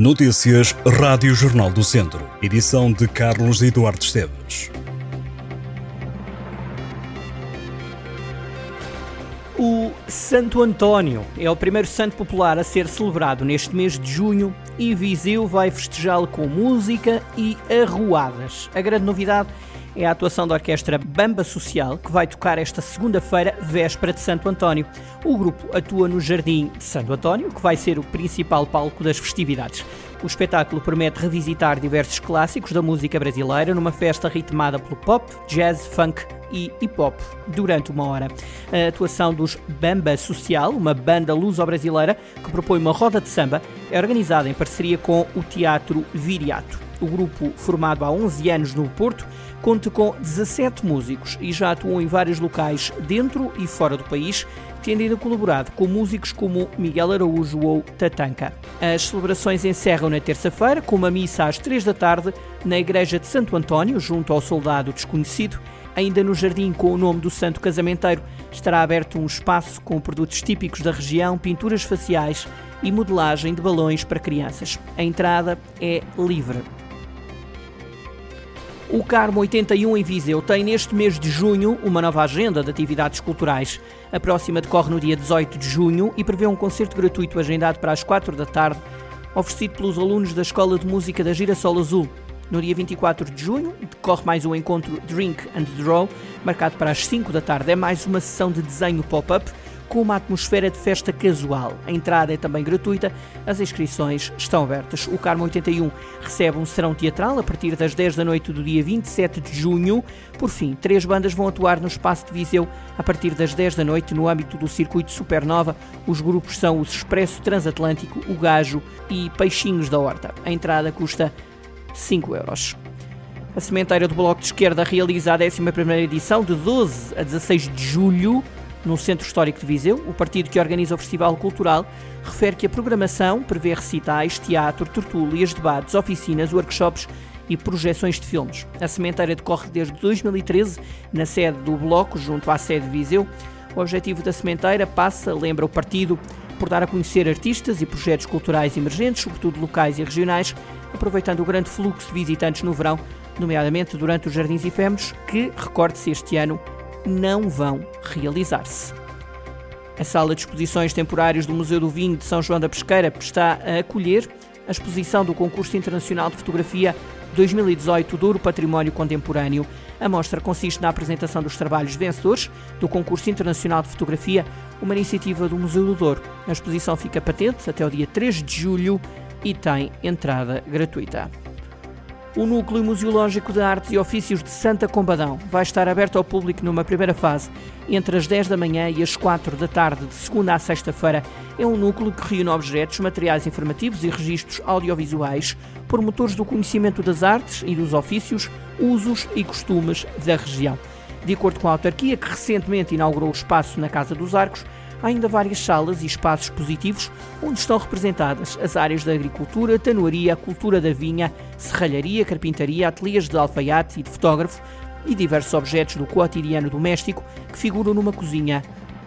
Notícias Rádio Jornal do Centro. Edição de Carlos Eduardo Esteves. O Santo António é o primeiro santo popular a ser celebrado neste mês de junho e Viseu vai festejá-lo com música e arruadas. A grande novidade é a atuação da orquestra Bamba Social, que vai tocar esta segunda-feira, véspera de Santo António. O grupo atua no Jardim de Santo António, que vai ser o principal palco das festividades. O espetáculo promete revisitar diversos clássicos da música brasileira numa festa ritmada pelo pop, jazz, funk e hip hop durante uma hora. A atuação dos Bamba Social, uma banda luso-brasileira que propõe uma roda de samba, é organizada em parceria com o Teatro Viriato. O grupo, formado há 11 anos no Porto, conta com 17 músicos e já atuam em vários locais dentro e fora do país, tendo ainda colaborado com músicos como Miguel Araújo ou Tatanka. As celebrações encerram na terça-feira com uma missa às 3 da tarde na Igreja de Santo António, junto ao Soldado Desconhecido. Ainda no jardim com o nome do Santo Casamenteiro estará aberto um espaço com produtos típicos da região, pinturas faciais e modelagem de balões para crianças. A entrada é livre. O Carmo 81 em Viseu tem neste mês de junho uma nova agenda de atividades culturais. A próxima decorre no dia 18 de junho e prevê um concerto gratuito agendado para as 4 da tarde, oferecido pelos alunos da Escola de Música da Girassol Azul. No dia 24 de junho decorre mais um encontro Drink and Draw, marcado para as 5 da tarde. É mais uma sessão de desenho pop-up com uma atmosfera de festa casual. A entrada é também gratuita, as inscrições estão abertas. O Carmo 81 recebe um serão teatral a partir das 10 da noite do dia 27 de junho. Por fim, três bandas vão atuar no Espaço de Viseu a partir das 10 da noite no âmbito do Circuito Supernova. Os grupos são o Expresso Transatlântico, o Gajo e Peixinhos da Horta. A entrada custa 5 euros. A Sementeira do Bloco de Esquerda realiza a 11 edição de 12 a 16 de julho no Centro Histórico de Viseu, o partido que organiza o Festival Cultural refere que a programação prevê recitais, teatro, tertúlias, debates, oficinas, workshops e projeções de filmes. A sementeira decorre desde 2013 na sede do Bloco, junto à sede de Viseu. O objetivo da sementeira passa, lembra o partido, por dar a conhecer artistas e projetos culturais emergentes, sobretudo locais e regionais, aproveitando o grande fluxo de visitantes no verão, nomeadamente durante os Jardins Efêmeros, que, recorde-se este ano, não vão realizar-se. A sala de exposições temporárias do Museu do Vinho de São João da Pesqueira está a acolher a exposição do Concurso Internacional de Fotografia 2018 Douro Património Contemporâneo. A mostra consiste na apresentação dos trabalhos vencedores do Concurso Internacional de Fotografia, uma iniciativa do Museu do Douro. A exposição fica patente até o dia 3 de julho e tem entrada gratuita. O Núcleo Museológico de Artes e Ofícios de Santa Combadão vai estar aberto ao público numa primeira fase, entre as 10 da manhã e as 4 da tarde, de segunda a sexta-feira. É um núcleo que reúne objetos, materiais informativos e registros audiovisuais, promotores do conhecimento das artes e dos ofícios, usos e costumes da região. De acordo com a autarquia, que recentemente inaugurou o espaço na Casa dos Arcos, há ainda várias salas e espaços expositivos onde estão representadas as áreas da agricultura, tanoaria, cultura da vinha, serralharia, carpintaria, ateliês de alfaiate e de fotógrafo e diversos objetos do cotidiano doméstico que figuram numa cozinha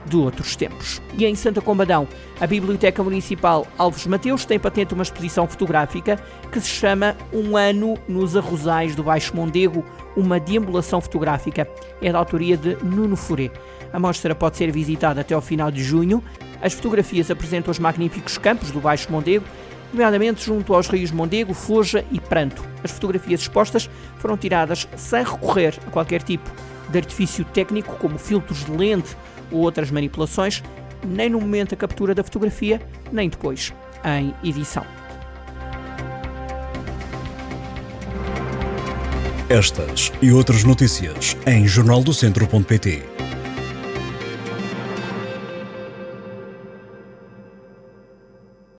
de outros tempos. E em Santa Combadão, a Biblioteca Municipal Alves Mateus tem patente uma exposição fotográfica que se chama Um Ano nos Arrozais do Baixo Mondego, uma deambulação fotográfica. É da autoria de Nuno Furé. A mostra pode ser visitada até ao final de junho. As fotografias apresentam os magníficos campos do Baixo Mondego, nomeadamente junto aos rios Mondego, Foja e Pranto. As fotografias expostas foram tiradas sem recorrer a qualquer tipo de artifício técnico, como filtros de lente ou outras manipulações, nem no momento da captura da fotografia, nem depois, em edição. Estas e outras notícias em jornaldocentro.pt